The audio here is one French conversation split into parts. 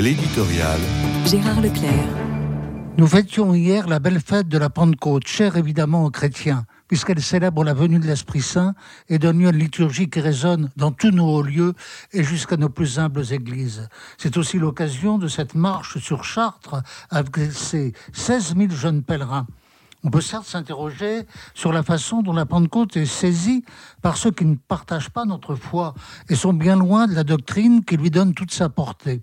L'éditorial. Gérard Leclerc. Nous fêtions hier la belle fête de la Pentecôte, chère évidemment aux chrétiens, puisqu'elle célèbre la venue de l'Esprit Saint et donne lieu à une liturgie qui résonne dans tous nos hauts lieux et jusqu'à nos plus humbles églises. C'est aussi l'occasion de cette marche sur Chartres avec ses 16 000 jeunes pèlerins. On peut certes s'interroger sur la façon dont la Pentecôte est saisie par ceux qui ne partagent pas notre foi et sont bien loin de la doctrine qui lui donne toute sa portée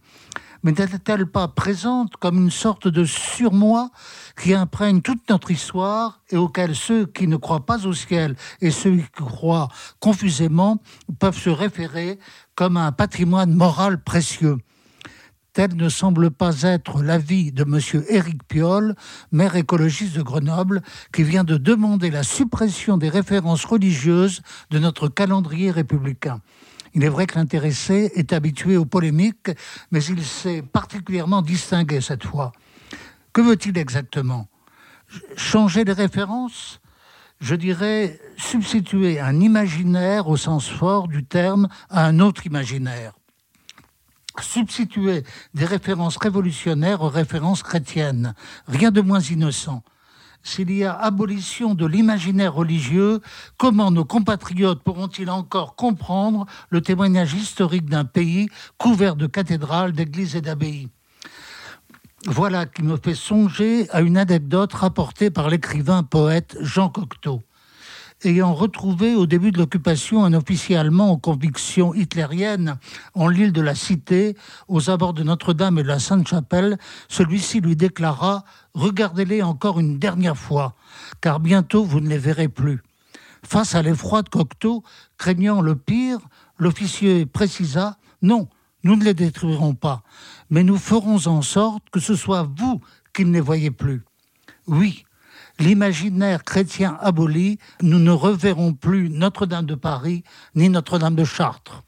mais n'est-elle pas présente comme une sorte de surmoi qui imprègne toute notre histoire et auquel ceux qui ne croient pas au ciel et ceux qui croient confusément peuvent se référer comme un patrimoine moral précieux? Tel ne semble pas être l'avis de M. Éric Piolle, maire écologiste de Grenoble, qui vient de demander la suppression des références religieuses de notre calendrier républicain. Il est vrai que l'intéressé est habitué aux polémiques, mais il s'est particulièrement distingué cette fois. Que veut-il exactement? Changer les références Je dirais substituer un imaginaire au sens fort du terme à un autre imaginaire substituer des références révolutionnaires aux références chrétiennes. Rien de moins innocent s'il y a abolition de l'imaginaire religieux, comment nos compatriotes pourront-ils encore comprendre le témoignage historique d'un pays couvert de cathédrales, d'églises et d'abbayes? Voilà qui me fait songer à une anecdote rapportée par l'écrivain poète Jean Cocteau ayant retrouvé au début de l'occupation un officier allemand aux convictions hitlériennes en l'île de la Cité, aux abords de Notre-Dame et de la Sainte-Chapelle, celui-ci lui déclara Regardez-les encore une dernière fois, car bientôt vous ne les verrez plus. Face à l'effroi de Cocteau, craignant le pire, l'officier précisa Non, nous ne les détruirons pas, mais nous ferons en sorte que ce soit vous qui ne les voyez plus. Oui, l'imaginaire chrétien aboli, nous ne reverrons plus Notre-Dame de Paris ni Notre-Dame de Chartres.